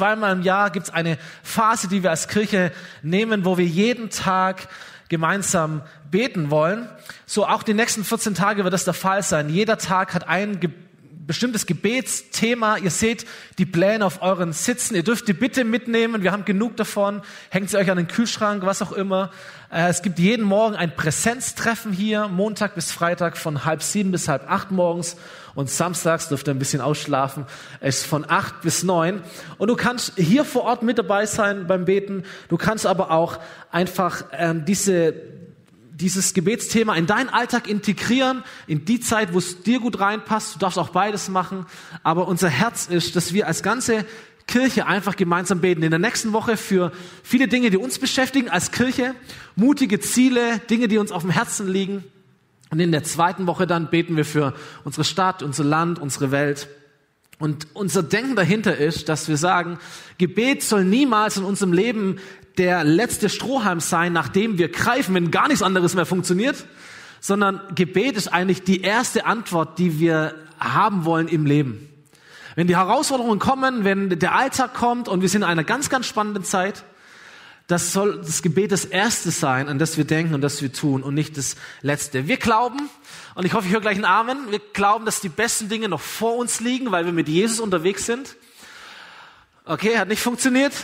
zweimal im Jahr gibt es eine Phase, die wir als Kirche nehmen, wo wir jeden Tag gemeinsam beten wollen. So auch die nächsten 14 Tage wird das der Fall sein. Jeder Tag hat ein Gebet bestimmtes Gebetsthema. Ihr seht die Pläne auf euren Sitzen. Ihr dürft die bitte mitnehmen. Wir haben genug davon. Hängt sie euch an den Kühlschrank, was auch immer. Äh, es gibt jeden Morgen ein Präsenztreffen hier, Montag bis Freitag von halb sieben bis halb acht morgens. Und samstags dürft ihr ein bisschen ausschlafen. Es ist von acht bis neun. Und du kannst hier vor Ort mit dabei sein beim Beten. Du kannst aber auch einfach ähm, diese dieses Gebetsthema in deinen Alltag integrieren, in die Zeit, wo es dir gut reinpasst. Du darfst auch beides machen. Aber unser Herz ist, dass wir als ganze Kirche einfach gemeinsam beten. In der nächsten Woche für viele Dinge, die uns beschäftigen als Kirche, mutige Ziele, Dinge, die uns auf dem Herzen liegen. Und in der zweiten Woche dann beten wir für unsere Stadt, unser Land, unsere Welt. Und unser Denken dahinter ist, dass wir sagen, Gebet soll niemals in unserem Leben der letzte Strohhalm sein, nachdem wir greifen, wenn gar nichts anderes mehr funktioniert, sondern Gebet ist eigentlich die erste Antwort, die wir haben wollen im Leben. Wenn die Herausforderungen kommen, wenn der Alltag kommt und wir sind in einer ganz, ganz spannenden Zeit, das soll das Gebet das Erste sein, an das wir denken und das wir tun und nicht das Letzte. Wir glauben, und ich hoffe, ich höre gleich einen Amen, wir glauben, dass die besten Dinge noch vor uns liegen, weil wir mit Jesus unterwegs sind. Okay, hat nicht funktioniert.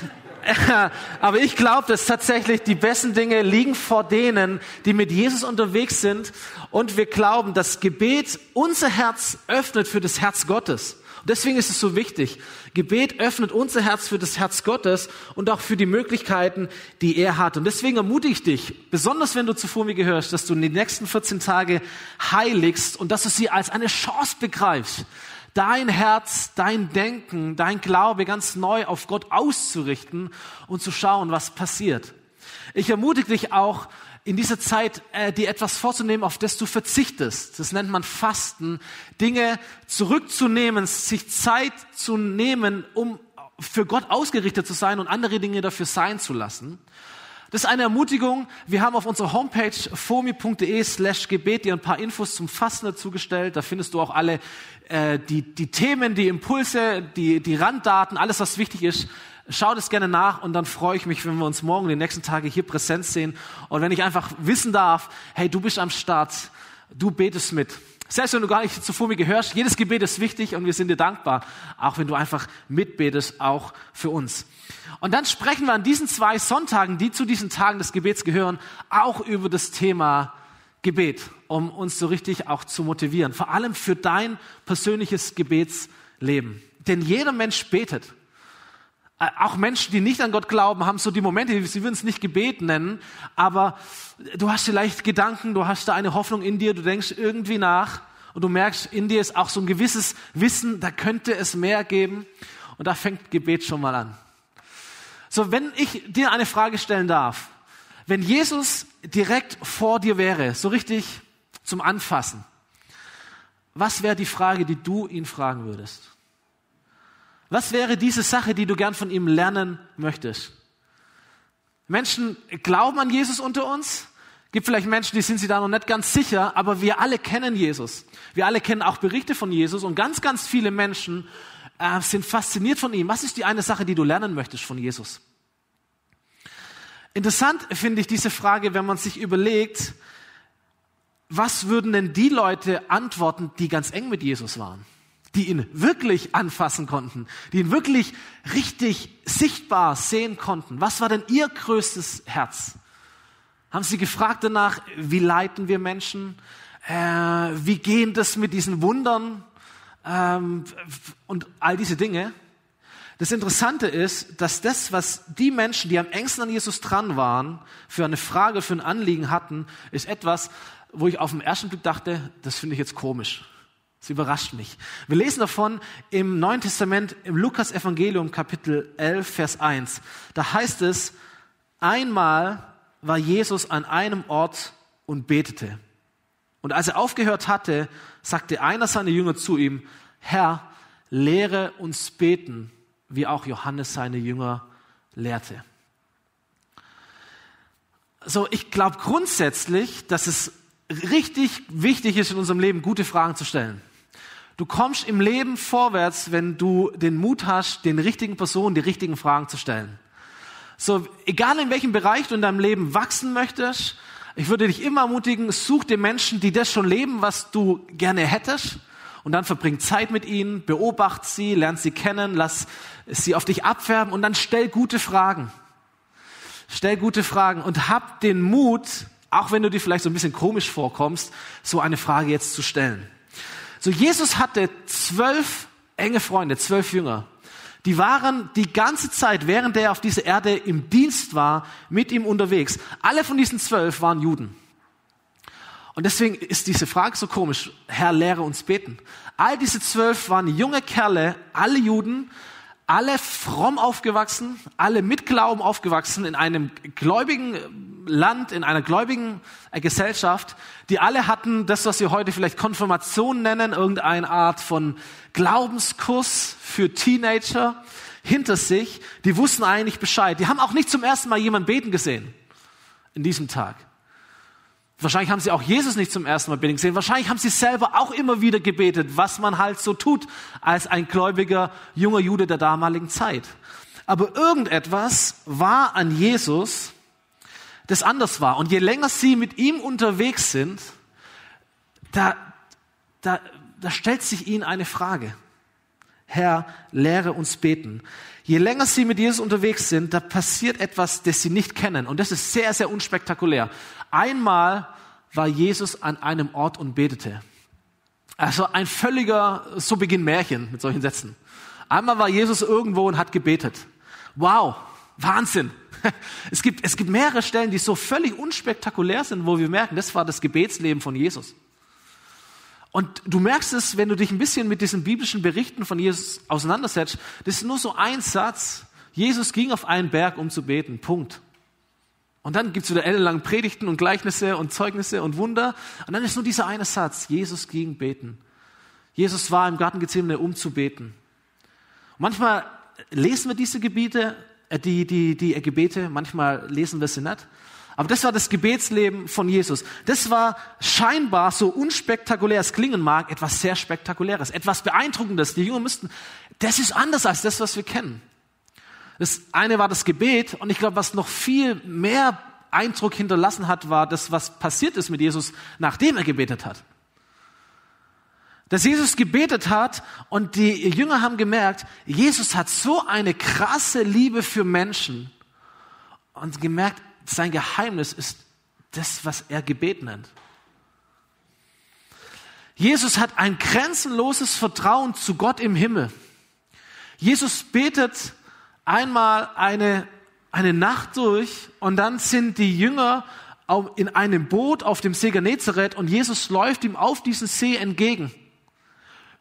Aber ich glaube, dass tatsächlich die besten Dinge liegen vor denen, die mit Jesus unterwegs sind. Und wir glauben, dass Gebet unser Herz öffnet für das Herz Gottes. Und deswegen ist es so wichtig. Gebet öffnet unser Herz für das Herz Gottes und auch für die Möglichkeiten, die er hat. Und deswegen ermutige ich dich, besonders wenn du zuvor mir gehörst, dass du in den nächsten 14 Tage heiligst und dass du sie als eine Chance begreifst dein Herz, dein Denken, dein Glaube ganz neu auf Gott auszurichten und zu schauen, was passiert. Ich ermutige dich auch, in dieser Zeit äh, dir etwas vorzunehmen, auf das du verzichtest. Das nennt man Fasten. Dinge zurückzunehmen, sich Zeit zu nehmen, um für Gott ausgerichtet zu sein und andere Dinge dafür sein zu lassen. Das ist eine Ermutigung. Wir haben auf unserer Homepage fomi.de slash Gebet dir ein paar Infos zum Fasten dazu gestellt. Da findest du auch alle äh, die, die Themen, die Impulse, die, die Randdaten, alles, was wichtig ist. Schau das gerne nach und dann freue ich mich, wenn wir uns morgen, die nächsten Tage hier präsent sehen. Und wenn ich einfach wissen darf, hey, du bist am Start, du betest mit. Selbst wenn du gar nicht zuvor mir gehörst, jedes Gebet ist wichtig und wir sind dir dankbar, auch wenn du einfach mitbetest, auch für uns. Und dann sprechen wir an diesen zwei Sonntagen, die zu diesen Tagen des Gebets gehören, auch über das Thema Gebet, um uns so richtig auch zu motivieren. Vor allem für dein persönliches Gebetsleben. Denn jeder Mensch betet. Äh, auch Menschen, die nicht an Gott glauben, haben so die Momente, sie würden es nicht Gebet nennen, aber du hast vielleicht Gedanken, du hast da eine Hoffnung in dir, du denkst irgendwie nach und du merkst, in dir ist auch so ein gewisses Wissen, da könnte es mehr geben und da fängt Gebet schon mal an. So, wenn ich dir eine Frage stellen darf, wenn Jesus direkt vor dir wäre, so richtig zum Anfassen, was wäre die Frage, die du ihn fragen würdest? Was wäre diese Sache, die du gern von ihm lernen möchtest? Menschen glauben an Jesus unter uns. Gibt vielleicht Menschen, die sind sich da noch nicht ganz sicher, aber wir alle kennen Jesus. Wir alle kennen auch Berichte von Jesus und ganz, ganz viele Menschen äh, sind fasziniert von ihm. Was ist die eine Sache, die du lernen möchtest von Jesus? Interessant finde ich diese Frage, wenn man sich überlegt, was würden denn die Leute antworten, die ganz eng mit Jesus waren, die ihn wirklich anfassen konnten, die ihn wirklich richtig sichtbar sehen konnten? Was war denn ihr größtes Herz? Haben sie gefragt danach, wie leiten wir Menschen? Äh, wie gehen das mit diesen Wundern? Ähm, und all diese Dinge. Das Interessante ist, dass das, was die Menschen, die am engsten an Jesus dran waren, für eine Frage, für ein Anliegen hatten, ist etwas, wo ich auf den ersten Blick dachte, das finde ich jetzt komisch. Das überrascht mich. Wir lesen davon im Neuen Testament, im Lukas Evangelium Kapitel 11, Vers 1. Da heißt es, einmal war Jesus an einem Ort und betete. Und als er aufgehört hatte, sagte einer seiner Jünger zu ihm, Herr, lehre uns beten, wie auch Johannes seine Jünger lehrte. So, ich glaube grundsätzlich, dass es richtig wichtig ist, in unserem Leben gute Fragen zu stellen. Du kommst im Leben vorwärts, wenn du den Mut hast, den richtigen Personen die richtigen Fragen zu stellen. So, egal in welchem Bereich du in deinem Leben wachsen möchtest, ich würde dich immer ermutigen, such dir Menschen, die das schon leben, was du gerne hättest. Und dann verbring Zeit mit ihnen, beobacht sie, lern sie kennen, lass sie auf dich abfärben und dann stell gute Fragen. Stell gute Fragen und hab den Mut, auch wenn du dir vielleicht so ein bisschen komisch vorkommst, so eine Frage jetzt zu stellen. So, Jesus hatte zwölf enge Freunde, zwölf Jünger. Die waren die ganze Zeit, während er auf dieser Erde im Dienst war, mit ihm unterwegs. Alle von diesen zwölf waren Juden. Und deswegen ist diese Frage so komisch. Herr, lehre uns beten. All diese zwölf waren junge Kerle, alle Juden, alle fromm aufgewachsen, alle mit Glauben aufgewachsen in einem gläubigen Land, in einer gläubigen äh, Gesellschaft, die alle hatten das, was wir heute vielleicht Konfirmation nennen, irgendeine Art von Glaubenskurs für Teenager hinter sich. Die wussten eigentlich Bescheid. Die haben auch nicht zum ersten Mal jemanden beten gesehen in diesem Tag. Wahrscheinlich haben sie auch Jesus nicht zum ersten Mal beten gesehen. Wahrscheinlich haben sie selber auch immer wieder gebetet, was man halt so tut als ein gläubiger junger Jude der damaligen Zeit. Aber irgendetwas war an Jesus, das anders war. Und je länger sie mit ihm unterwegs sind, da, da, da stellt sich ihnen eine Frage. Herr, lehre uns beten. Je länger sie mit Jesus unterwegs sind, da passiert etwas, das sie nicht kennen. Und das ist sehr, sehr unspektakulär. Einmal war Jesus an einem Ort und betete. Also ein völliger, so beginnt Märchen mit solchen Sätzen. Einmal war Jesus irgendwo und hat gebetet. Wow, Wahnsinn. Es gibt, es gibt mehrere Stellen, die so völlig unspektakulär sind, wo wir merken, das war das Gebetsleben von Jesus. Und du merkst es, wenn du dich ein bisschen mit diesen biblischen Berichten von Jesus auseinandersetzt, das ist nur so ein Satz. Jesus ging auf einen Berg, um zu beten. Punkt. Und dann gibt's wieder ellenlang Predigten und Gleichnisse und Zeugnisse und Wunder. Und dann ist nur dieser eine Satz. Jesus ging beten. Jesus war im Garten Gethsemane, um zu beten. Und manchmal lesen wir diese Gebiete, äh, die, die, die Gebete, manchmal lesen wir sie nicht. Aber das war das Gebetsleben von Jesus. Das war scheinbar, so unspektakulär es klingen mag, etwas sehr Spektakuläres, etwas Beeindruckendes. Die Jünger müssten, das ist anders als das, was wir kennen. Das eine war das Gebet und ich glaube, was noch viel mehr Eindruck hinterlassen hat, war das, was passiert ist mit Jesus, nachdem er gebetet hat. Dass Jesus gebetet hat und die Jünger haben gemerkt, Jesus hat so eine krasse Liebe für Menschen und gemerkt, sein Geheimnis ist das, was er Gebet nennt. Jesus hat ein grenzenloses Vertrauen zu Gott im Himmel. Jesus betet einmal eine, eine Nacht durch und dann sind die Jünger in einem Boot auf dem See Genezareth und Jesus läuft ihm auf diesen See entgegen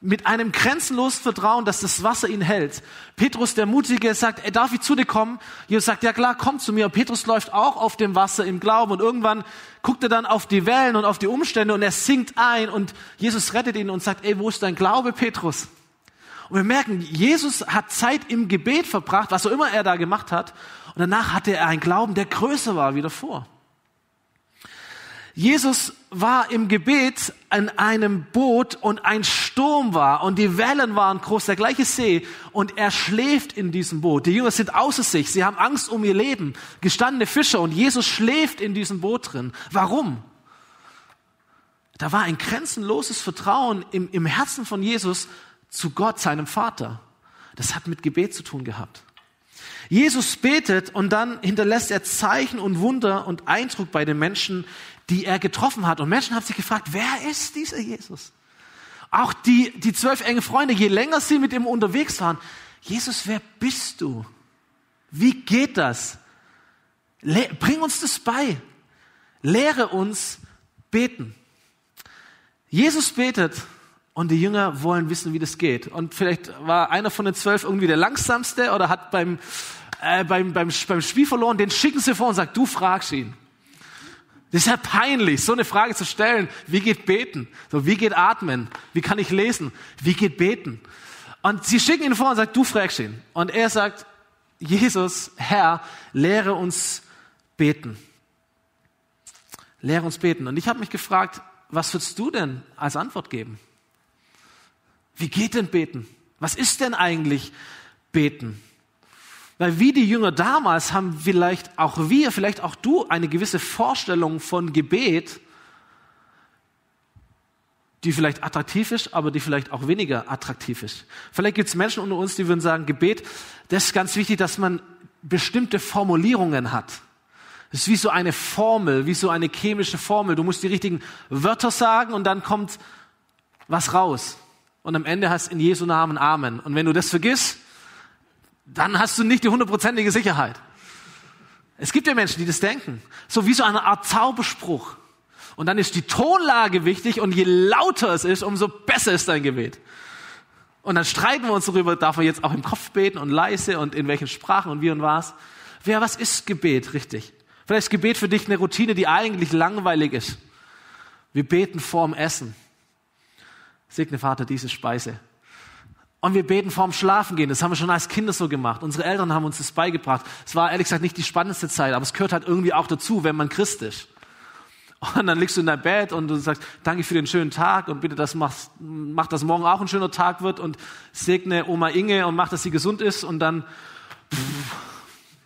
mit einem grenzenlosen Vertrauen, dass das Wasser ihn hält. Petrus, der Mutige, sagt, er darf ich zu dir kommen? Jesus sagt, ja klar, komm zu mir. Und Petrus läuft auch auf dem Wasser im Glauben und irgendwann guckt er dann auf die Wellen und auf die Umstände und er sinkt ein und Jesus rettet ihn und sagt, ey, wo ist dein Glaube, Petrus? Und wir merken, Jesus hat Zeit im Gebet verbracht, was auch immer er da gemacht hat. Und danach hatte er einen Glauben, der größer war wie davor. Jesus war im Gebet an einem Boot und ein Sturm war und die Wellen waren groß, der gleiche See und er schläft in diesem Boot. Die Jünger sind außer sich, sie haben Angst um ihr Leben, gestandene Fischer und Jesus schläft in diesem Boot drin. Warum? Da war ein grenzenloses Vertrauen im, im Herzen von Jesus zu Gott, seinem Vater. Das hat mit Gebet zu tun gehabt. Jesus betet und dann hinterlässt er Zeichen und Wunder und Eindruck bei den Menschen, die er getroffen hat. Und Menschen haben sich gefragt, wer ist dieser Jesus? Auch die, die zwölf enge Freunde, je länger sie mit ihm unterwegs waren, Jesus, wer bist du? Wie geht das? Le bring uns das bei. Lehre uns beten. Jesus betet und die Jünger wollen wissen, wie das geht. Und vielleicht war einer von den zwölf irgendwie der langsamste oder hat beim, äh, beim, beim, beim Spiel verloren. Den schicken sie vor und sagt, du fragst ihn. Das ist ja peinlich, so eine Frage zu stellen. Wie geht beten? So, wie geht atmen? Wie kann ich lesen? Wie geht beten? Und sie schicken ihn vor und sagen, du fragst ihn. Und er sagt, Jesus, Herr, lehre uns beten. Lehre uns beten. Und ich habe mich gefragt, was würdest du denn als Antwort geben? Wie geht denn beten? Was ist denn eigentlich beten? Weil wie die Jünger damals haben vielleicht auch wir, vielleicht auch du eine gewisse Vorstellung von Gebet, die vielleicht attraktiv ist, aber die vielleicht auch weniger attraktiv ist. Vielleicht gibt es Menschen unter uns, die würden sagen, Gebet, das ist ganz wichtig, dass man bestimmte Formulierungen hat. Das ist wie so eine Formel, wie so eine chemische Formel. Du musst die richtigen Wörter sagen und dann kommt was raus. Und am Ende hast in Jesu Namen Amen. Und wenn du das vergisst, dann hast du nicht die hundertprozentige Sicherheit. Es gibt ja Menschen, die das denken. So wie so eine Art Zauberspruch. Und dann ist die Tonlage wichtig und je lauter es ist, umso besser ist dein Gebet. Und dann streiten wir uns darüber, darf man jetzt auch im Kopf beten und leise und in welchen Sprachen und wie und was. Wer, was ist Gebet richtig? Vielleicht ist Gebet für dich eine Routine, die eigentlich langweilig ist. Wir beten vorm Essen. Segne Vater diese Speise. Und wir beten vorm Schlafen gehen. Das haben wir schon als Kinder so gemacht. Unsere Eltern haben uns das beigebracht. Es war ehrlich gesagt nicht die spannendste Zeit, aber es gehört halt irgendwie auch dazu, wenn man Christ ist. Und dann liegst du in deinem Bett und du sagst, danke für den schönen Tag und bitte, dass machst, mach, dass morgen auch ein schöner Tag wird und segne Oma Inge und mach, dass sie gesund ist und dann pff,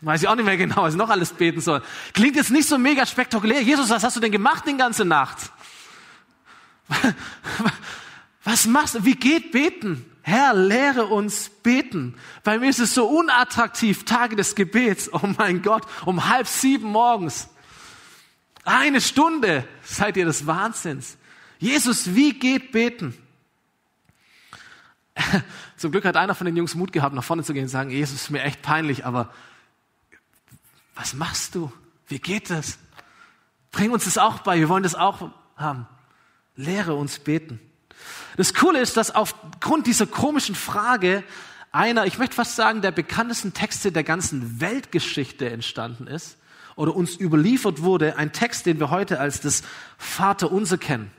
weiß ich auch nicht mehr genau, was ich noch alles beten soll. Klingt jetzt nicht so mega spektakulär. Jesus, was hast du denn gemacht die ganze Nacht? Was machst du? Wie geht beten? Herr, lehre uns beten. Bei mir ist es so unattraktiv, Tage des Gebets. Oh mein Gott, um halb sieben morgens. Eine Stunde. Seid ihr des Wahnsinns? Jesus, wie geht beten? Zum Glück hat einer von den Jungs Mut gehabt, nach vorne zu gehen und sagen, Jesus, ist mir echt peinlich, aber was machst du? Wie geht das? Bring uns das auch bei. Wir wollen das auch haben. Lehre uns beten. Das Coole ist, dass aufgrund dieser komischen Frage einer, ich möchte fast sagen, der bekanntesten Texte der ganzen Weltgeschichte entstanden ist oder uns überliefert wurde, ein Text, den wir heute als das Vaterunser kennen.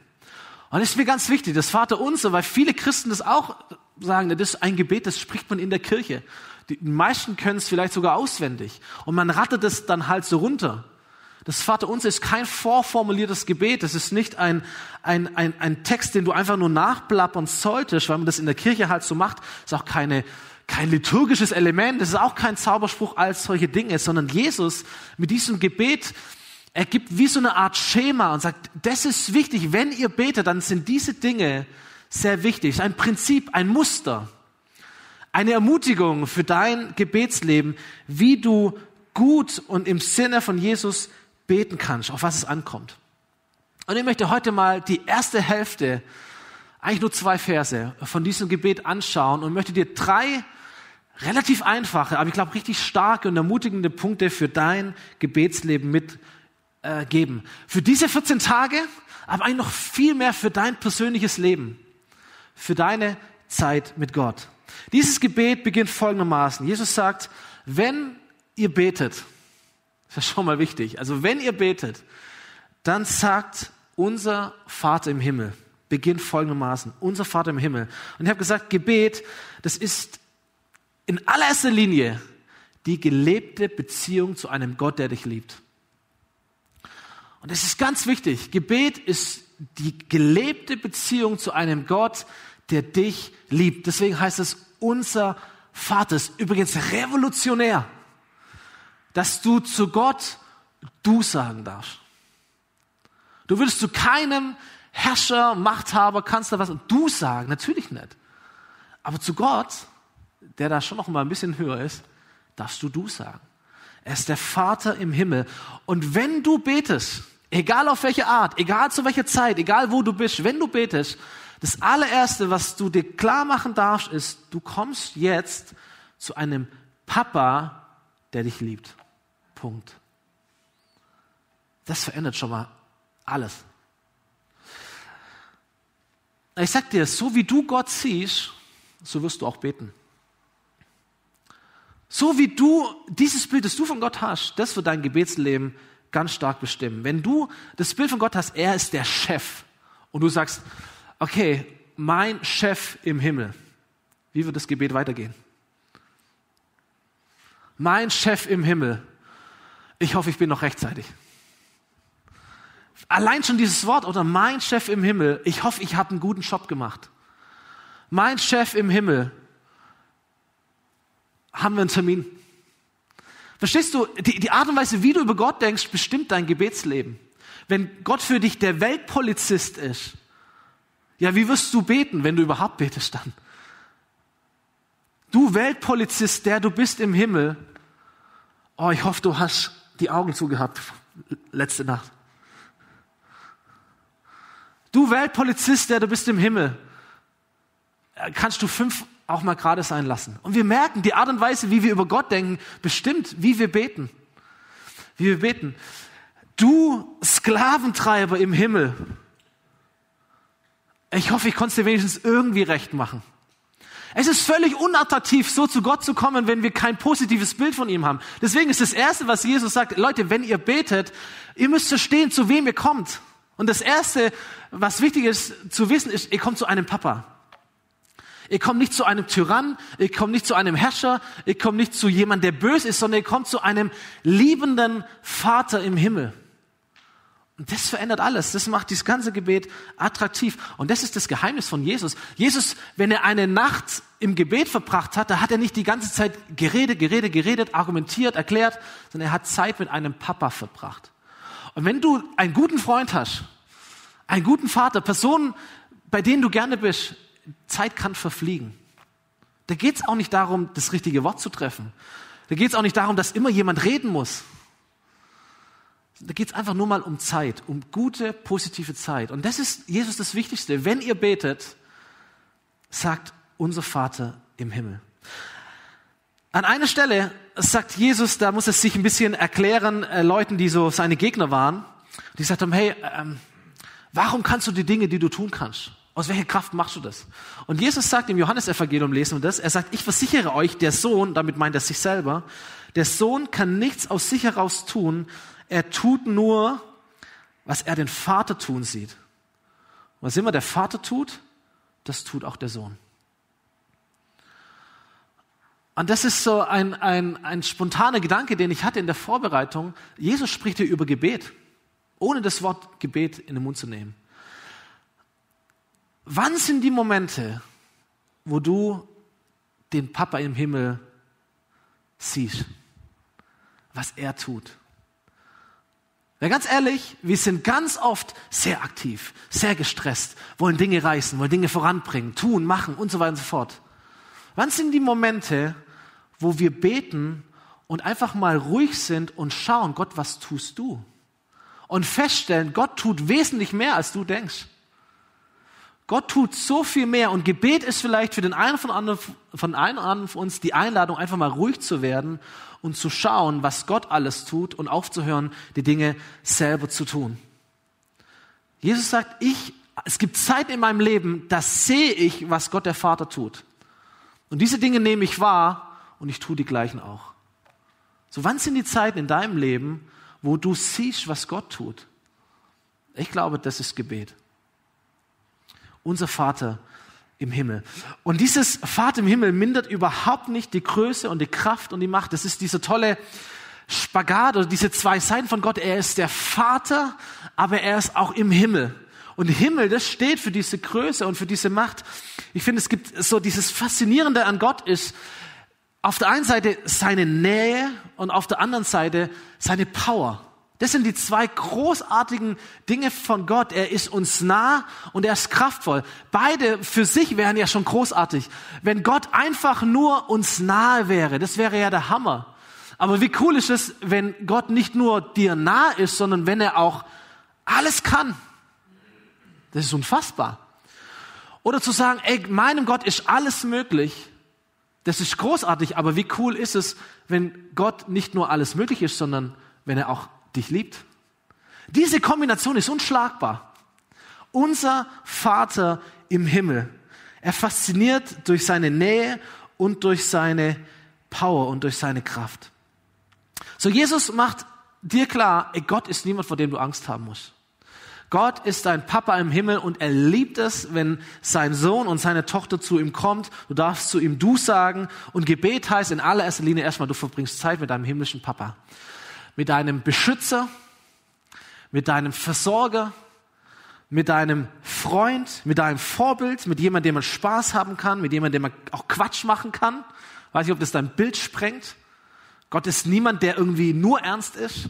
Und das ist mir ganz wichtig, das Vaterunser, weil viele Christen das auch sagen, das ist ein Gebet, das spricht man in der Kirche. Die meisten können es vielleicht sogar auswendig. Und man rattet es dann halt so runter. Das Vaterunser ist kein vorformuliertes Gebet. Das ist nicht ein, ein, ein, ein Text, den du einfach nur nachplappern solltest, weil man das in der Kirche halt so macht. Das ist auch keine, kein liturgisches Element. Das ist auch kein Zauberspruch als solche Dinge, sondern Jesus mit diesem Gebet, er gibt wie so eine Art Schema und sagt, das ist wichtig. Wenn ihr betet, dann sind diese Dinge sehr wichtig. Ein Prinzip, ein Muster, eine Ermutigung für dein Gebetsleben, wie du gut und im Sinne von Jesus beten kannst, auf was es ankommt. Und ich möchte heute mal die erste Hälfte, eigentlich nur zwei Verse von diesem Gebet anschauen und möchte dir drei relativ einfache, aber ich glaube richtig starke und ermutigende Punkte für dein Gebetsleben mitgeben. Äh, für diese 14 Tage, aber eigentlich noch viel mehr für dein persönliches Leben, für deine Zeit mit Gott. Dieses Gebet beginnt folgendermaßen. Jesus sagt, wenn ihr betet, das ist schon mal wichtig. Also wenn ihr betet, dann sagt unser Vater im Himmel, beginnt folgendermaßen, unser Vater im Himmel. Und ich habe gesagt, Gebet, das ist in allererster Linie die gelebte Beziehung zu einem Gott, der dich liebt. Und das ist ganz wichtig. Gebet ist die gelebte Beziehung zu einem Gott, der dich liebt. Deswegen heißt es unser Vater. Das ist übrigens revolutionär dass du zu Gott du sagen darfst. Du würdest zu keinem Herrscher, Machthaber, Kanzler was du sagen, natürlich nicht. Aber zu Gott, der da schon noch mal ein bisschen höher ist, darfst du du sagen. Er ist der Vater im Himmel. Und wenn du betest, egal auf welche Art, egal zu welcher Zeit, egal wo du bist, wenn du betest, das allererste, was du dir klar machen darfst, ist, du kommst jetzt zu einem Papa, der dich liebt. Punkt. Das verändert schon mal alles. Ich sag dir, so wie du Gott siehst, so wirst du auch beten. So wie du dieses Bild, das du von Gott hast, das wird dein Gebetsleben ganz stark bestimmen. Wenn du das Bild von Gott hast, er ist der Chef und du sagst, okay, mein Chef im Himmel, wie wird das Gebet weitergehen? Mein Chef im Himmel, ich hoffe, ich bin noch rechtzeitig. Allein schon dieses Wort oder mein Chef im Himmel, ich hoffe, ich habe einen guten Job gemacht. mein Chef im Himmel, haben wir einen Termin. Verstehst du, die, die Art und Weise, wie du über Gott denkst, bestimmt dein Gebetsleben. Wenn Gott für dich der Weltpolizist ist, ja, wie wirst du beten, wenn du überhaupt betest dann? Du Weltpolizist, der du bist im Himmel. Oh, ich hoffe, du hast die Augen zugehabt letzte Nacht. Du Weltpolizist, der du bist im Himmel. Kannst du fünf auch mal gerade sein lassen. Und wir merken, die Art und Weise, wie wir über Gott denken, bestimmt, wie wir beten. Wie wir beten. Du Sklaventreiber im Himmel. Ich hoffe, ich konnte es dir wenigstens irgendwie recht machen. Es ist völlig unattraktiv, so zu Gott zu kommen, wenn wir kein positives Bild von ihm haben. Deswegen ist das Erste, was Jesus sagt, Leute, wenn ihr betet, ihr müsst verstehen, zu wem ihr kommt. Und das Erste, was wichtig ist zu wissen, ist, ihr kommt zu einem Papa. Ihr kommt nicht zu einem Tyrann, ihr kommt nicht zu einem Herrscher, ihr kommt nicht zu jemandem, der böse ist, sondern ihr kommt zu einem liebenden Vater im Himmel. Und das verändert alles. Das macht dieses ganze Gebet attraktiv. Und das ist das Geheimnis von Jesus. Jesus, wenn er eine Nacht im Gebet verbracht hat, da hat er nicht die ganze Zeit geredet, geredet, geredet, argumentiert, erklärt, sondern er hat Zeit mit einem Papa verbracht. Und wenn du einen guten Freund hast, einen guten Vater, Personen, bei denen du gerne bist, Zeit kann verfliegen. Da geht es auch nicht darum, das richtige Wort zu treffen. Da geht es auch nicht darum, dass immer jemand reden muss. Da geht es einfach nur mal um Zeit, um gute, positive Zeit. Und das ist Jesus das Wichtigste. Wenn ihr betet, sagt unser Vater im Himmel. An einer Stelle sagt Jesus, da muss es sich ein bisschen erklären, äh, Leuten, die so seine Gegner waren. Die gesagt haben, hey, ähm, warum kannst du die Dinge, die du tun kannst? Aus welcher Kraft machst du das? Und Jesus sagt im Johannesevangelium, lesen wir das, er sagt, ich versichere euch, der Sohn, damit meint er sich selber, der Sohn kann nichts aus sich heraus tun, er tut nur, was er den Vater tun sieht. Was immer der Vater tut, das tut auch der Sohn. Und das ist so ein, ein, ein spontaner Gedanke, den ich hatte in der Vorbereitung. Jesus spricht hier über Gebet, ohne das Wort Gebet in den Mund zu nehmen. Wann sind die Momente, wo du den Papa im Himmel siehst, was er tut? Ja, ganz ehrlich, wir sind ganz oft sehr aktiv, sehr gestresst, wollen Dinge reißen, wollen Dinge voranbringen, tun, machen und so weiter und so fort. Wann sind die Momente, wo wir beten und einfach mal ruhig sind und schauen, Gott, was tust du? Und feststellen, Gott tut wesentlich mehr, als du denkst. Gott tut so viel mehr und Gebet ist vielleicht für den einen von, anderen, von oder anderen von uns die Einladung, einfach mal ruhig zu werden und zu schauen, was Gott alles tut und aufzuhören, die Dinge selber zu tun. Jesus sagt, ich, es gibt Zeiten in meinem Leben, da sehe ich, was Gott der Vater tut. Und diese Dinge nehme ich wahr und ich tue die gleichen auch. So, wann sind die Zeiten in deinem Leben, wo du siehst, was Gott tut? Ich glaube, das ist Gebet unser Vater im Himmel. Und dieses Vater im Himmel mindert überhaupt nicht die Größe und die Kraft und die Macht. Das ist diese tolle Spagat oder diese zwei Seiten von Gott. Er ist der Vater, aber er ist auch im Himmel. Und Himmel, das steht für diese Größe und für diese Macht. Ich finde, es gibt so dieses Faszinierende an Gott ist, auf der einen Seite seine Nähe und auf der anderen Seite seine Power. Das sind die zwei großartigen Dinge von Gott. Er ist uns nah und er ist kraftvoll. Beide für sich wären ja schon großartig. Wenn Gott einfach nur uns nahe wäre, das wäre ja der Hammer. Aber wie cool ist es, wenn Gott nicht nur dir nah ist, sondern wenn er auch alles kann. Das ist unfassbar. Oder zu sagen, ey, meinem Gott ist alles möglich. Das ist großartig, aber wie cool ist es, wenn Gott nicht nur alles möglich ist, sondern wenn er auch dich liebt. Diese Kombination ist unschlagbar. Unser Vater im Himmel. Er fasziniert durch seine Nähe und durch seine Power und durch seine Kraft. So, Jesus macht dir klar, Gott ist niemand, vor dem du Angst haben musst. Gott ist dein Papa im Himmel und er liebt es, wenn sein Sohn und seine Tochter zu ihm kommt. Du darfst zu ihm du sagen und Gebet heißt in allererster Linie erstmal, du verbringst Zeit mit deinem himmlischen Papa mit deinem Beschützer, mit deinem Versorger, mit deinem Freund, mit deinem Vorbild, mit jemandem, dem man Spaß haben kann, mit jemandem, dem man auch Quatsch machen kann. Weiß nicht, ob das dein Bild sprengt. Gott ist niemand, der irgendwie nur ernst ist,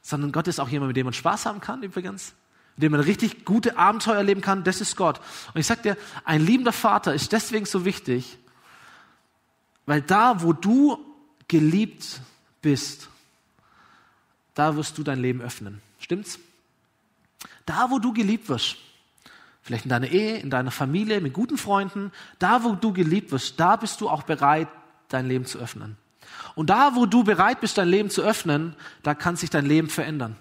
sondern Gott ist auch jemand, mit dem man Spaß haben kann, übrigens. Mit dem man richtig gute Abenteuer erleben kann. Das ist Gott. Und ich sag dir, ein liebender Vater ist deswegen so wichtig, weil da, wo du geliebt bist, da wirst du dein Leben öffnen. Stimmt's? Da, wo du geliebt wirst, vielleicht in deiner Ehe, in deiner Familie, mit guten Freunden, da, wo du geliebt wirst, da bist du auch bereit, dein Leben zu öffnen. Und da, wo du bereit bist, dein Leben zu öffnen, da kann sich dein Leben verändern.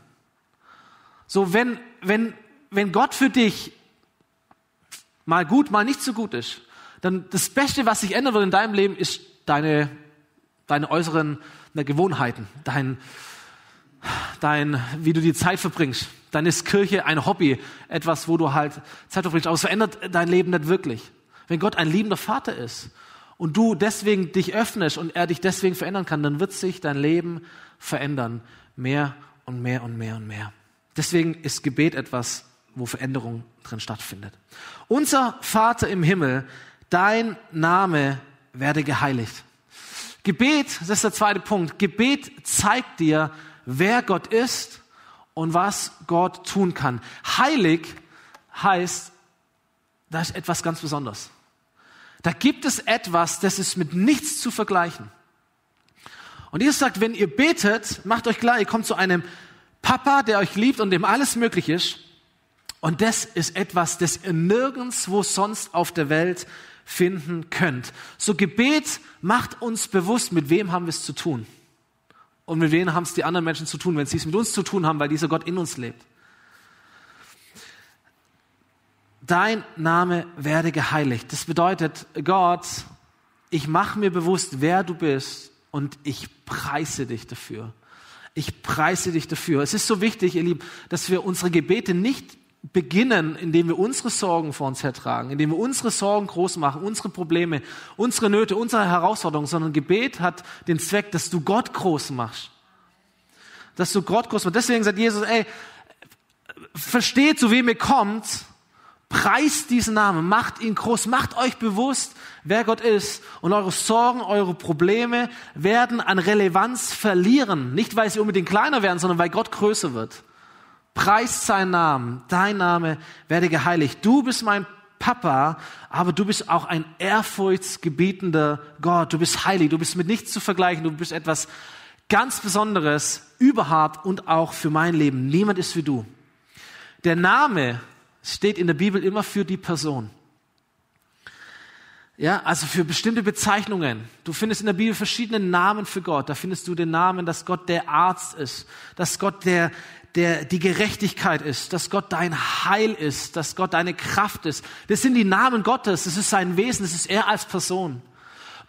So, wenn, wenn, wenn Gott für dich mal gut, mal nicht so gut ist, dann das Beste, was sich ändern wird in deinem Leben, ist deine, deine äußeren Gewohnheiten, dein, dein, wie du die Zeit verbringst. Dann ist Kirche ein Hobby, etwas, wo du halt Zeit verbringst. Aber es verändert dein Leben nicht wirklich. Wenn Gott ein liebender Vater ist und du deswegen dich öffnest und er dich deswegen verändern kann, dann wird sich dein Leben verändern. Mehr und mehr und mehr und mehr. Deswegen ist Gebet etwas, wo Veränderung drin stattfindet. Unser Vater im Himmel, dein Name werde geheiligt. Gebet, das ist der zweite Punkt. Gebet zeigt dir, wer Gott ist und was Gott tun kann. Heilig heißt, da ist etwas ganz Besonderes. Da gibt es etwas, das ist mit nichts zu vergleichen. Und Jesus sagt, wenn ihr betet, macht euch klar, ihr kommt zu einem Papa, der euch liebt und dem alles möglich ist. Und das ist etwas, das ihr nirgendwo sonst auf der Welt finden könnt. So Gebet macht uns bewusst, mit wem haben wir es zu tun. Und mit wem haben es die anderen Menschen zu tun, wenn sie es mit uns zu tun haben, weil dieser Gott in uns lebt. Dein Name werde geheiligt. Das bedeutet, Gott, ich mache mir bewusst, wer du bist und ich preise dich dafür. Ich preise dich dafür. Es ist so wichtig, ihr Lieben, dass wir unsere Gebete nicht beginnen, indem wir unsere Sorgen vor uns hertragen, indem wir unsere Sorgen groß machen, unsere Probleme, unsere Nöte, unsere Herausforderungen, sondern Gebet hat den Zweck, dass du Gott groß machst. Dass du Gott groß machst. Deswegen sagt Jesus, ey, versteht, zu wem ihr kommt, preist diesen Namen, macht ihn groß, macht euch bewusst, wer Gott ist und eure Sorgen, eure Probleme werden an Relevanz verlieren. Nicht, weil sie unbedingt kleiner werden, sondern weil Gott größer wird preist seinen Namen, dein Name werde geheiligt. Du bist mein Papa, aber du bist auch ein ehrfurchtsgebietender Gott. Du bist heilig, du bist mit nichts zu vergleichen, du bist etwas ganz Besonderes überhaupt und auch für mein Leben. Niemand ist wie du. Der Name steht in der Bibel immer für die Person. Ja, also für bestimmte Bezeichnungen. Du findest in der Bibel verschiedene Namen für Gott. Da findest du den Namen, dass Gott der Arzt ist, dass Gott der, der die Gerechtigkeit ist, dass Gott dein Heil ist, dass Gott deine Kraft ist. Das sind die Namen Gottes, das ist sein Wesen, das ist er als Person.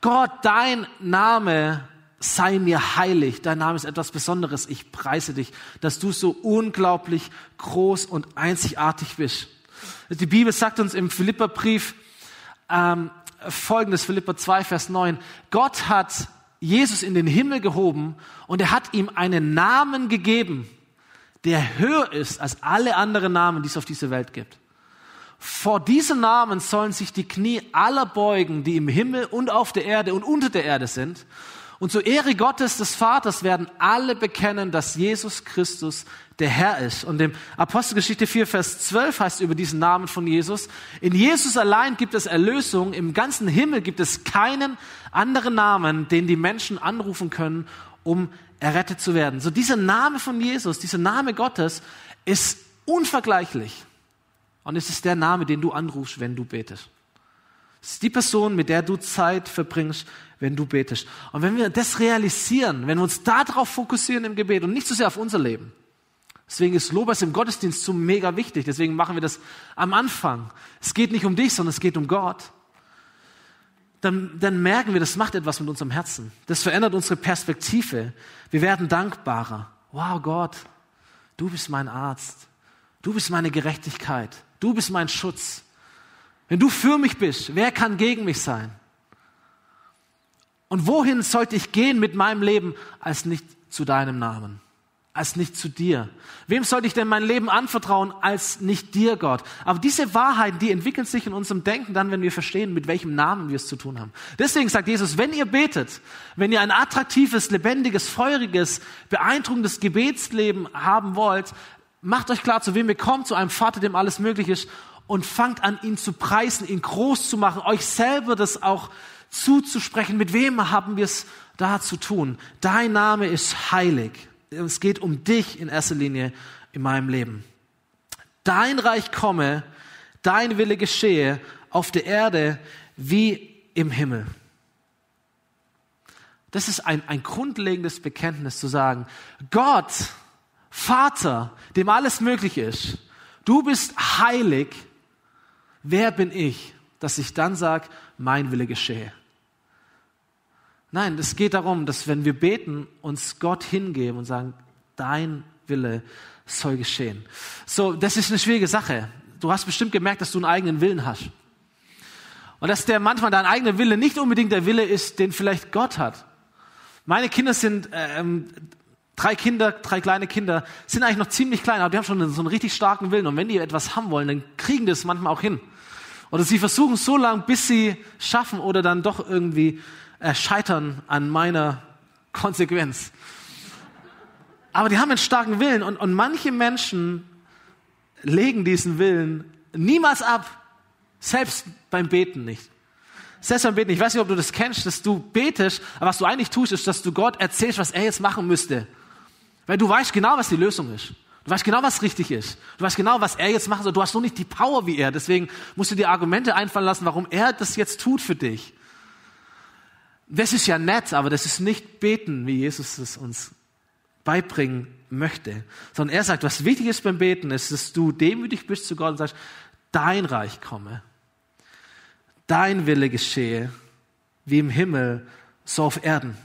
Gott, dein Name sei mir heilig, dein Name ist etwas Besonderes, ich preise dich, dass du so unglaublich groß und einzigartig bist. Die Bibel sagt uns im Philipperbrief ähm, folgendes, Philipper 2, Vers 9, Gott hat Jesus in den Himmel gehoben und er hat ihm einen Namen gegeben, der höher ist als alle anderen Namen, die es auf dieser Welt gibt. Vor diesem Namen sollen sich die Knie aller beugen, die im Himmel und auf der Erde und unter der Erde sind. Und zur Ehre Gottes des Vaters werden alle bekennen, dass Jesus Christus der Herr ist. Und im Apostelgeschichte 4, Vers 12 heißt über diesen Namen von Jesus, in Jesus allein gibt es Erlösung, im ganzen Himmel gibt es keinen anderen Namen, den die Menschen anrufen können, um errettet zu werden. So dieser Name von Jesus, dieser Name Gottes ist unvergleichlich. Und es ist der Name, den du anrufst, wenn du betest. Es ist die Person, mit der du Zeit verbringst, wenn du betest. Und wenn wir das realisieren, wenn wir uns darauf fokussieren im Gebet und nicht so sehr auf unser Leben, deswegen ist Lobers im Gottesdienst so mega wichtig, deswegen machen wir das am Anfang. Es geht nicht um dich, sondern es geht um Gott dann, dann merken wir, das macht etwas mit unserem Herzen. Das verändert unsere Perspektive. Wir werden dankbarer. Wow, Gott, du bist mein Arzt. Du bist meine Gerechtigkeit. Du bist mein Schutz. Wenn du für mich bist, wer kann gegen mich sein? Und wohin sollte ich gehen mit meinem Leben als nicht zu deinem Namen? Als nicht zu dir? Wem sollte ich denn mein Leben anvertrauen als nicht dir, Gott? Aber diese Wahrheiten, die entwickeln sich in unserem Denken dann, wenn wir verstehen, mit welchem Namen wir es zu tun haben. Deswegen sagt Jesus, wenn ihr betet, wenn ihr ein attraktives, lebendiges, feuriges, beeindruckendes Gebetsleben haben wollt, macht euch klar, zu wem ihr kommt, zu einem Vater, dem alles möglich ist und fangt an, ihn zu preisen, ihn groß zu machen, euch selber das auch zuzusprechen. Mit wem haben wir es da zu tun? Dein Name ist heilig. Es geht um dich in erster Linie in meinem Leben. Dein Reich komme, dein Wille geschehe auf der Erde wie im Himmel. Das ist ein, ein grundlegendes Bekenntnis zu sagen, Gott, Vater, dem alles möglich ist, du bist heilig, wer bin ich, dass ich dann sage, mein Wille geschehe. Nein, es geht darum, dass wenn wir beten, uns Gott hingeben und sagen, dein Wille soll geschehen. So, das ist eine schwierige Sache. Du hast bestimmt gemerkt, dass du einen eigenen Willen hast. Und dass der manchmal dein eigener Wille nicht unbedingt der Wille ist, den vielleicht Gott hat. Meine Kinder sind, ähm, drei Kinder, drei kleine Kinder, sind eigentlich noch ziemlich klein, aber die haben schon so einen richtig starken Willen. Und wenn die etwas haben wollen, dann kriegen die es manchmal auch hin. Oder sie versuchen so lange, bis sie schaffen oder dann doch irgendwie äh, scheitern an meiner Konsequenz. Aber die haben einen starken Willen und, und manche Menschen legen diesen Willen niemals ab, selbst beim Beten nicht. Selbst beim Beten, ich weiß nicht, ob du das kennst, dass du betest, aber was du eigentlich tust, ist, dass du Gott erzählst, was er jetzt machen müsste. Weil du weißt genau, was die Lösung ist. Du weißt genau, was richtig ist. Du weißt genau, was er jetzt machen soll. Du hast nur nicht die Power wie er. Deswegen musst du dir Argumente einfallen lassen, warum er das jetzt tut für dich. Das ist ja nett, aber das ist nicht beten, wie Jesus es uns beibringen möchte. Sondern er sagt, was wichtig ist beim Beten, ist, dass du demütig bist zu Gott und sagst, dein Reich komme. Dein Wille geschehe, wie im Himmel, so auf Erden.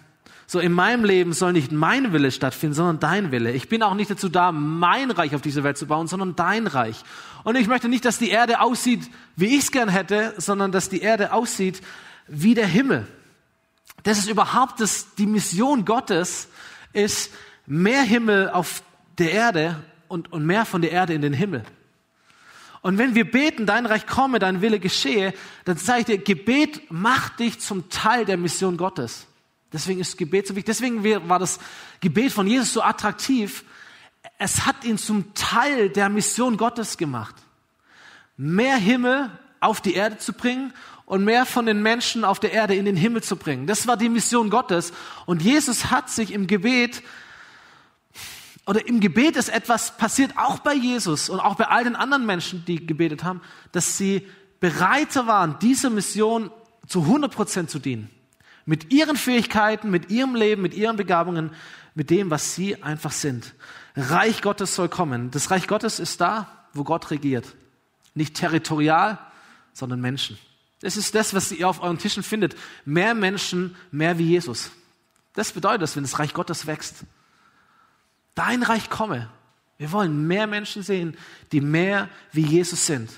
So in meinem Leben soll nicht mein Wille stattfinden, sondern dein Wille. Ich bin auch nicht dazu da, mein Reich auf diese Welt zu bauen, sondern dein Reich. Und ich möchte nicht, dass die Erde aussieht, wie ich es gern hätte, sondern dass die Erde aussieht wie der Himmel. Das ist überhaupt das, die Mission Gottes, ist mehr Himmel auf der Erde und, und mehr von der Erde in den Himmel. Und wenn wir beten, dein Reich komme, dein Wille geschehe, dann sage ich dir, Gebet macht dich zum Teil der Mission Gottes. Deswegen ist Gebet so wichtig. Deswegen war das Gebet von Jesus so attraktiv. Es hat ihn zum Teil der Mission Gottes gemacht. Mehr Himmel auf die Erde zu bringen und mehr von den Menschen auf der Erde in den Himmel zu bringen. Das war die Mission Gottes. Und Jesus hat sich im Gebet, oder im Gebet ist etwas passiert, auch bei Jesus und auch bei all den anderen Menschen, die gebetet haben, dass sie bereiter waren, dieser Mission zu 100 Prozent zu dienen. Mit ihren Fähigkeiten, mit ihrem Leben, mit ihren Begabungen, mit dem, was sie einfach sind. Reich Gottes soll kommen. Das Reich Gottes ist da, wo Gott regiert. Nicht territorial, sondern Menschen. Das ist das, was ihr auf euren Tischen findet. Mehr Menschen, mehr wie Jesus. Das bedeutet das, wenn das Reich Gottes wächst. Dein Reich komme. Wir wollen mehr Menschen sehen, die mehr wie Jesus sind.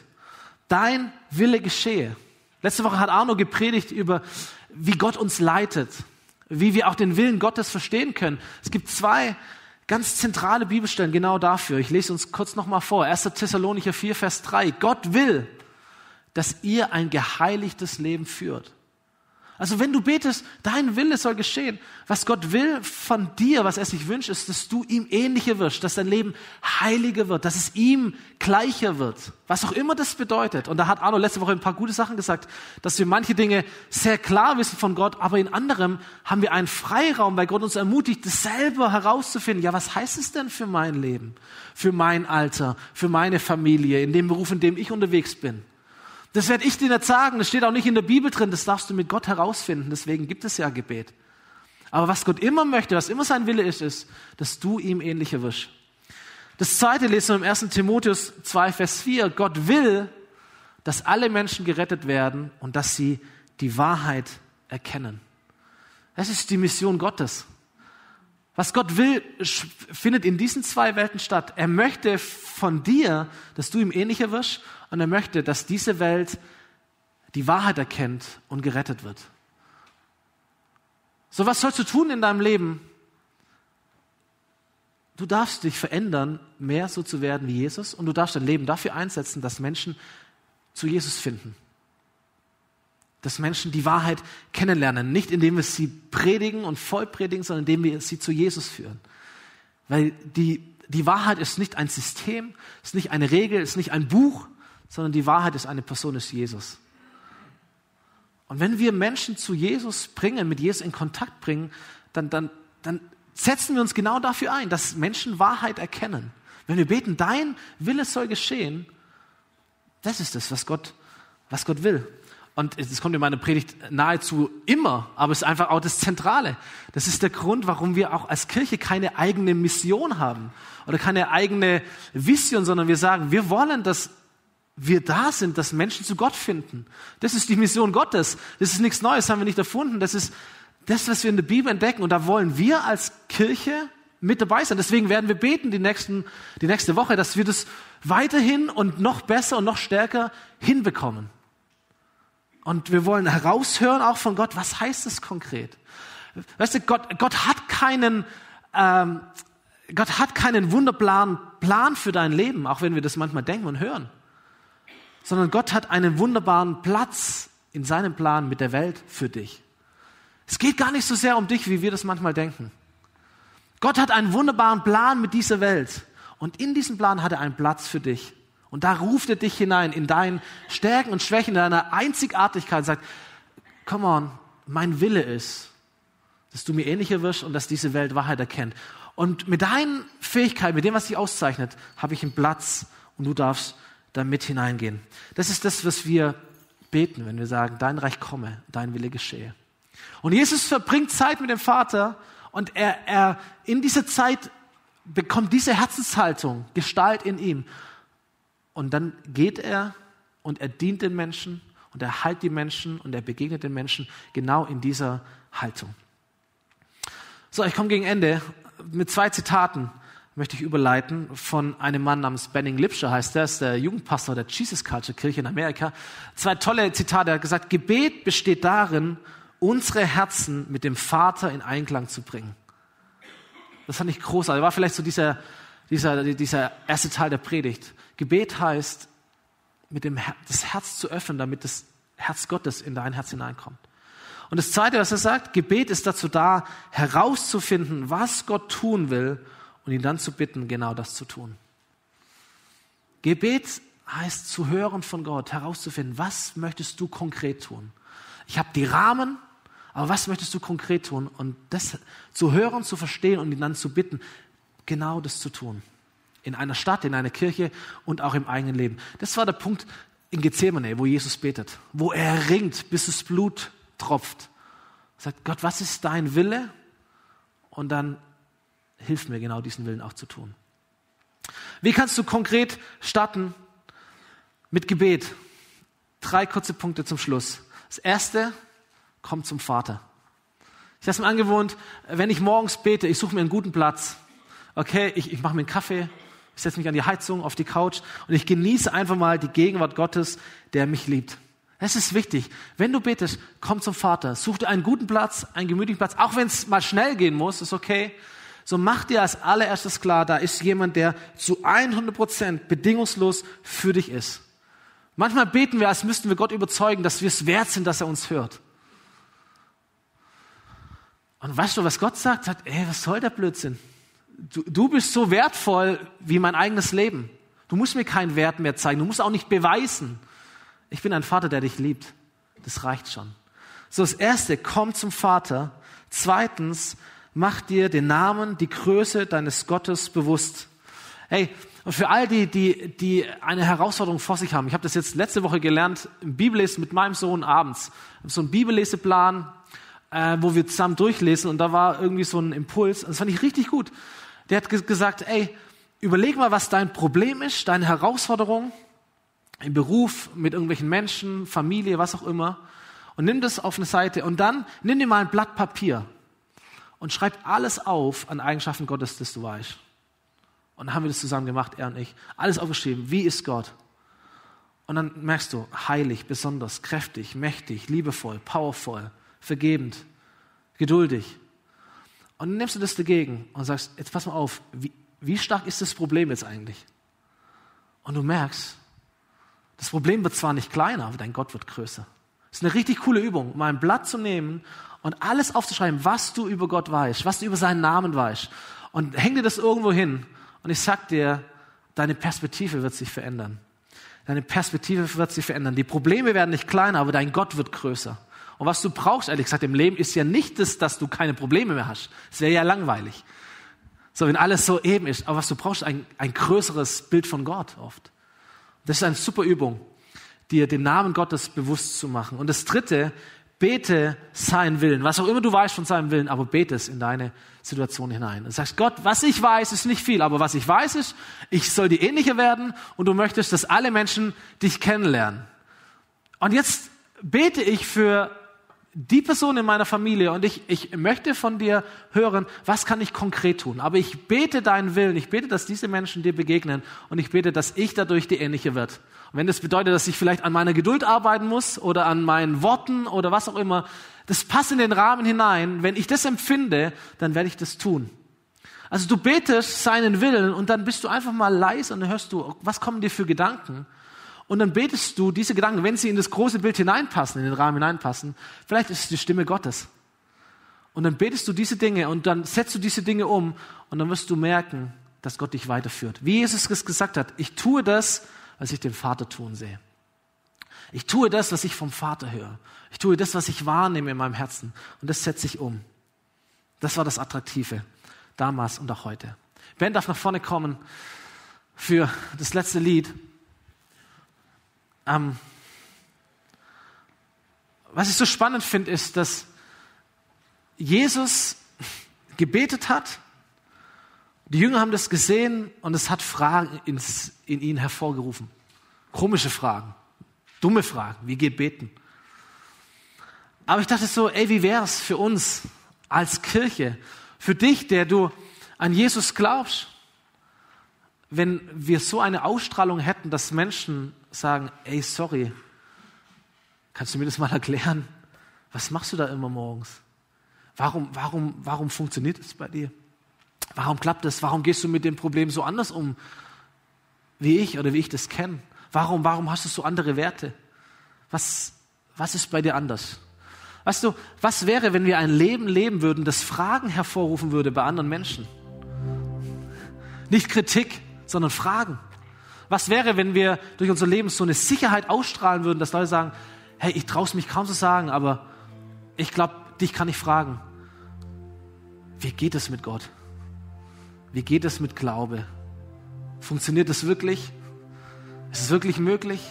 Dein Wille geschehe. Letzte Woche hat Arno gepredigt über, wie Gott uns leitet, wie wir auch den Willen Gottes verstehen können. Es gibt zwei ganz zentrale Bibelstellen genau dafür. Ich lese uns kurz nochmal vor. 1. Thessalonicher 4, Vers 3. Gott will, dass ihr ein geheiligtes Leben führt. Also wenn du betest, dein Wille soll geschehen. Was Gott will von dir, was er sich wünscht, ist, dass du ihm ähnlicher wirst, dass dein Leben heiliger wird, dass es ihm gleicher wird. Was auch immer das bedeutet. Und da hat Arno letzte Woche ein paar gute Sachen gesagt, dass wir manche Dinge sehr klar wissen von Gott, aber in anderem haben wir einen Freiraum, weil Gott uns ermutigt, das selber herauszufinden. Ja, was heißt es denn für mein Leben, für mein Alter, für meine Familie, in dem Beruf, in dem ich unterwegs bin? Das werde ich dir nicht sagen, das steht auch nicht in der Bibel drin, das darfst du mit Gott herausfinden, deswegen gibt es ja Gebet. Aber was Gott immer möchte, was immer sein Wille ist, ist, dass du ihm ähnlicher wirst. Das zweite lesen wir im 1. Timotheus 2, Vers 4. Gott will, dass alle Menschen gerettet werden und dass sie die Wahrheit erkennen. Das ist die Mission Gottes. Was Gott will, findet in diesen zwei Welten statt. Er möchte von dir, dass du ihm ähnlicher wirst und er möchte, dass diese Welt die Wahrheit erkennt und gerettet wird. So was sollst du tun in deinem Leben? du darfst dich verändern, mehr so zu werden wie Jesus und du darfst dein Leben dafür einsetzen, dass Menschen zu Jesus finden. Dass Menschen die Wahrheit kennenlernen, nicht indem wir sie predigen und voll predigen, sondern indem wir sie zu Jesus führen. Weil die, die Wahrheit ist nicht ein System, ist nicht eine Regel, ist nicht ein Buch, sondern die Wahrheit ist eine Person, ist Jesus. Und wenn wir Menschen zu Jesus bringen, mit Jesus in Kontakt bringen, dann, dann, dann setzen wir uns genau dafür ein, dass Menschen Wahrheit erkennen. Wenn wir beten, dein Wille soll geschehen, das ist es, was Gott, was Gott will. Und es kommt in meiner Predigt nahezu immer, aber es ist einfach auch das Zentrale. Das ist der Grund, warum wir auch als Kirche keine eigene Mission haben oder keine eigene Vision, sondern wir sagen, wir wollen, dass wir da sind, dass Menschen zu Gott finden. Das ist die Mission Gottes. Das ist nichts Neues, haben wir nicht erfunden. Das ist das, was wir in der Bibel entdecken. Und da wollen wir als Kirche mit dabei sein. Deswegen werden wir beten die, nächsten, die nächste Woche, dass wir das weiterhin und noch besser und noch stärker hinbekommen. Und wir wollen heraushören auch von Gott, was heißt es konkret? Weißt du, Gott, Gott hat keinen, ähm, Gott hat keinen wunderbaren Plan für dein Leben, auch wenn wir das manchmal denken und hören sondern Gott hat einen wunderbaren Platz in seinem Plan mit der Welt für dich. Es geht gar nicht so sehr um dich, wie wir das manchmal denken. Gott hat einen wunderbaren Plan mit dieser Welt. Und in diesem Plan hat er einen Platz für dich. Und da ruft er dich hinein in deinen Stärken und Schwächen, in deiner Einzigartigkeit und sagt, come on, mein Wille ist, dass du mir ähnlicher wirst und dass diese Welt Wahrheit erkennt. Und mit deinen Fähigkeiten, mit dem, was dich auszeichnet, habe ich einen Platz und du darfst da mit hineingehen. Das ist das, was wir beten, wenn wir sagen, dein Reich komme, dein Wille geschehe. Und Jesus verbringt Zeit mit dem Vater und er, er in dieser Zeit bekommt diese Herzenshaltung Gestalt in ihm. Und dann geht er und er dient den Menschen und er heilt die Menschen und er begegnet den Menschen genau in dieser Haltung. So, ich komme gegen Ende mit zwei Zitaten möchte ich überleiten von einem Mann namens Benning Lipscher, heißt der, ist der Jugendpastor der Jesus Culture Kirche in Amerika. Zwei tolle Zitate. Er hat gesagt, Gebet besteht darin, unsere Herzen mit dem Vater in Einklang zu bringen. Das fand ich großartig. War vielleicht so dieser, dieser, dieser erste Teil der Predigt. Gebet heißt, mit dem Her das Herz zu öffnen, damit das Herz Gottes in dein Herz hineinkommt. Und das Zweite, was er sagt, Gebet ist dazu da, herauszufinden, was Gott tun will und ihn dann zu bitten, genau das zu tun. Gebet heißt zu hören von Gott, herauszufinden, was möchtest du konkret tun. Ich habe die Rahmen, aber was möchtest du konkret tun? Und das zu hören, zu verstehen und ihn dann zu bitten, genau das zu tun. In einer Stadt, in einer Kirche und auch im eigenen Leben. Das war der Punkt in Gethsemane, wo Jesus betet, wo er ringt, bis das Blut tropft. Er sagt Gott, was ist dein Wille? Und dann hilf mir genau diesen Willen auch zu tun. Wie kannst du konkret starten mit Gebet? Drei kurze Punkte zum Schluss. Das erste, komm zum Vater. Ich habe es mir angewohnt, wenn ich morgens bete, ich suche mir einen guten Platz. Okay, ich, ich mache mir einen Kaffee, ich setze mich an die Heizung, auf die Couch und ich genieße einfach mal die Gegenwart Gottes, der mich liebt. Es ist wichtig. Wenn du betest, komm zum Vater. Such dir einen guten Platz, einen gemütlichen Platz. Auch wenn es mal schnell gehen muss, ist okay so mach dir als allererstes klar, da ist jemand, der zu 100 Prozent bedingungslos für dich ist. Manchmal beten wir, als müssten wir Gott überzeugen, dass wir es wert sind, dass er uns hört. Und weißt du, was Gott sagt? Sagt, ey, was soll der Blödsinn? Du, du bist so wertvoll wie mein eigenes Leben. Du musst mir keinen Wert mehr zeigen. Du musst auch nicht beweisen. Ich bin ein Vater, der dich liebt. Das reicht schon. So, das erste, komm zum Vater. Zweitens, mach dir den Namen, die Größe deines Gottes bewusst. Hey, und für all die, die, die eine Herausforderung vor sich haben, ich habe das jetzt letzte Woche gelernt, im Bibellesen mit meinem Sohn abends. So ein Bibelleseplan, äh, wo wir zusammen durchlesen und da war irgendwie so ein Impuls und das fand ich richtig gut. Der hat gesagt, ey, überleg mal, was dein Problem ist, deine Herausforderung im Beruf, mit irgendwelchen Menschen, Familie, was auch immer und nimm das auf eine Seite und dann nimm dir mal ein Blatt Papier und schreibt alles auf an Eigenschaften Gottes, das du weißt. Und dann haben wir das zusammen gemacht, er und ich. Alles aufgeschrieben. Wie ist Gott? Und dann merkst du, heilig, besonders, kräftig, mächtig, liebevoll, powervoll, vergebend, geduldig. Und dann nimmst du das dagegen und sagst, jetzt pass mal auf, wie, wie stark ist das Problem jetzt eigentlich? Und du merkst, das Problem wird zwar nicht kleiner, aber dein Gott wird größer. Das ist eine richtig coole Übung, mal ein Blatt zu nehmen und alles aufzuschreiben, was du über Gott weißt, was du über seinen Namen weißt. Und häng dir das irgendwo hin. Und ich sag dir, deine Perspektive wird sich verändern. Deine Perspektive wird sich verändern. Die Probleme werden nicht kleiner, aber dein Gott wird größer. Und was du brauchst, ehrlich gesagt, im Leben ist ja nicht das, dass du keine Probleme mehr hast. Das wäre ja langweilig. So, wenn alles so eben ist. Aber was du brauchst, ein, ein größeres Bild von Gott oft. Das ist eine super Übung, dir den Namen Gottes bewusst zu machen. Und das dritte, bete seinen Willen. Was auch immer du weißt von seinem Willen, aber bete es in deine Situation hinein. Und sagst, Gott, was ich weiß, ist nicht viel, aber was ich weiß ist, ich soll dir ähnlicher werden und du möchtest, dass alle Menschen dich kennenlernen. Und jetzt bete ich für die Person in meiner Familie und ich, ich möchte von dir hören, was kann ich konkret tun? Aber ich bete deinen Willen, ich bete, dass diese Menschen dir begegnen und ich bete, dass ich dadurch die ähnliche wird. Und wenn das bedeutet, dass ich vielleicht an meiner Geduld arbeiten muss oder an meinen Worten oder was auch immer, das passt in den Rahmen hinein. Wenn ich das empfinde, dann werde ich das tun. Also du betest seinen Willen und dann bist du einfach mal leise und dann hörst du, was kommen dir für Gedanken? Und dann betest du diese Gedanken, wenn sie in das große Bild hineinpassen, in den Rahmen hineinpassen, vielleicht ist es die Stimme Gottes. Und dann betest du diese Dinge und dann setzt du diese Dinge um und dann wirst du merken, dass Gott dich weiterführt. Wie Jesus es gesagt hat, ich tue das, was ich den Vater tun sehe. Ich tue das, was ich vom Vater höre. Ich tue das, was ich wahrnehme in meinem Herzen. Und das setze ich um. Das war das Attraktive damals und auch heute. Ben darf nach vorne kommen für das letzte Lied. Ähm, was ich so spannend finde, ist, dass Jesus gebetet hat. Die Jünger haben das gesehen und es hat Fragen ins, in ihnen hervorgerufen. Komische Fragen, dumme Fragen. Wie geht beten? Aber ich dachte so, ey, wie wäre es für uns als Kirche, für dich, der du an Jesus glaubst, wenn wir so eine Ausstrahlung hätten, dass Menschen sagen, ey, sorry, kannst du mir das mal erklären? Was machst du da immer morgens? Warum, warum, warum funktioniert es bei dir? Warum klappt es? Warum gehst du mit dem Problem so anders um, wie ich oder wie ich das kenne? Warum, warum hast du so andere Werte? Was, was ist bei dir anders? Weißt du, was wäre, wenn wir ein Leben leben würden, das Fragen hervorrufen würde bei anderen Menschen? Nicht Kritik, sondern Fragen. Was wäre, wenn wir durch unser Leben so eine Sicherheit ausstrahlen würden, dass Leute sagen, hey, ich traue es mich kaum zu sagen, aber ich glaube, dich kann ich fragen. Wie geht es mit Gott? Wie geht es mit Glaube? Funktioniert es wirklich? Ist es wirklich möglich?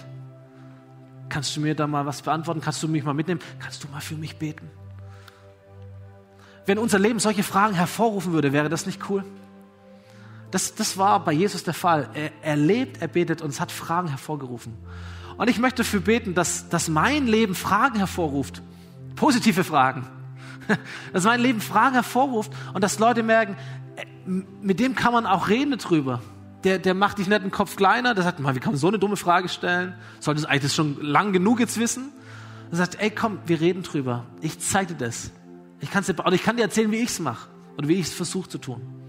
Kannst du mir da mal was beantworten? Kannst du mich mal mitnehmen? Kannst du mal für mich beten? Wenn unser Leben solche Fragen hervorrufen würde, wäre das nicht cool? Das, das war bei Jesus der Fall. Er, er lebt, er betet und es hat Fragen hervorgerufen. Und ich möchte dafür beten, dass, dass mein Leben Fragen hervorruft. Positive Fragen. Dass mein Leben Fragen hervorruft und dass Leute merken, äh, mit dem kann man auch reden drüber. Der, der macht dich nicht den Kopf kleiner, der sagt, wie kann man so eine dumme Frage stellen? Solltest du eigentlich das schon lang genug jetzt wissen? Er sagt, ey, komm, wir reden drüber. Ich zeige dir das. Ich, kann's dir, ich kann dir erzählen, wie ich es mache oder wie ich es versuche zu tun.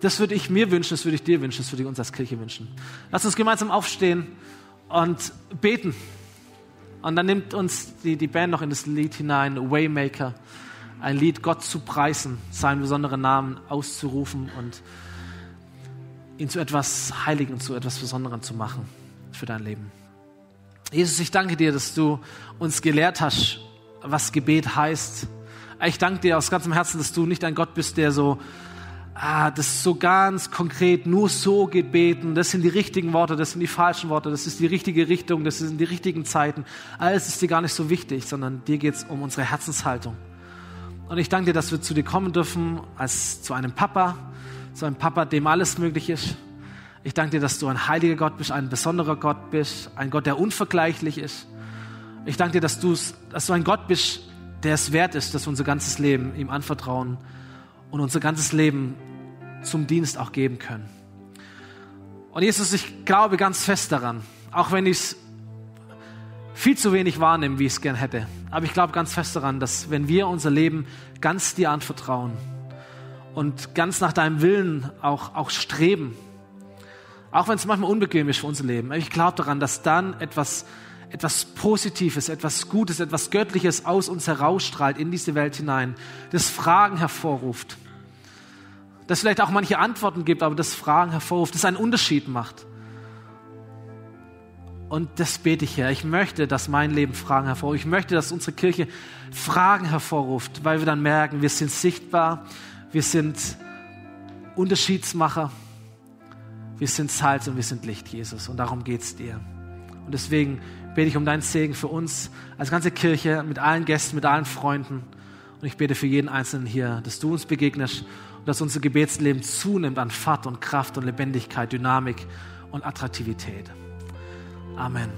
Das würde ich mir wünschen, das würde ich dir wünschen, das würde ich uns als Kirche wünschen. Lass uns gemeinsam aufstehen und beten. Und dann nimmt uns die, die Band noch in das Lied hinein, Waymaker. Ein Lied, Gott zu preisen, seinen besonderen Namen auszurufen und ihn zu etwas Heiligen, zu etwas Besonderem zu machen für dein Leben. Jesus, ich danke dir, dass du uns gelehrt hast, was Gebet heißt. Ich danke dir aus ganzem Herzen, dass du nicht ein Gott bist, der so ah, das ist so ganz konkret, nur so gebeten, das sind die richtigen Worte, das sind die falschen Worte, das ist die richtige Richtung, das sind die richtigen Zeiten. Alles ist dir gar nicht so wichtig, sondern dir geht es um unsere Herzenshaltung. Und ich danke dir, dass wir zu dir kommen dürfen als zu einem Papa, zu einem Papa, dem alles möglich ist. Ich danke dir, dass du ein heiliger Gott bist, ein besonderer Gott bist, ein Gott, der unvergleichlich ist. Ich danke dir, dass, dass du ein Gott bist, der es wert ist, dass wir unser ganzes Leben ihm anvertrauen und unser ganzes Leben zum Dienst auch geben können. Und Jesus, ich glaube ganz fest daran, auch wenn ich es viel zu wenig wahrnehme, wie ich es gern hätte. Aber ich glaube ganz fest daran, dass wenn wir unser Leben ganz dir anvertrauen und ganz nach deinem Willen auch, auch streben. Auch wenn es manchmal unbequem ist für unser Leben. Ich glaube daran, dass dann etwas, etwas Positives, etwas Gutes, etwas Göttliches aus uns herausstrahlt in diese Welt hinein, das Fragen hervorruft. Das vielleicht auch manche Antworten gibt, aber das Fragen hervorruft, das einen Unterschied macht. Und das bete ich her. Ich möchte, dass mein Leben Fragen hervorruft. Ich möchte, dass unsere Kirche Fragen hervorruft, weil wir dann merken, wir sind sichtbar, wir sind Unterschiedsmacher, wir sind Salz und wir sind Licht, Jesus. Und darum geht es dir. Und deswegen bete ich um deinen Segen für uns als ganze Kirche, mit allen Gästen, mit allen Freunden. Und ich bete für jeden Einzelnen hier, dass du uns begegnest dass unser Gebetsleben zunimmt an Fahrt und Kraft und Lebendigkeit, Dynamik und Attraktivität. Amen.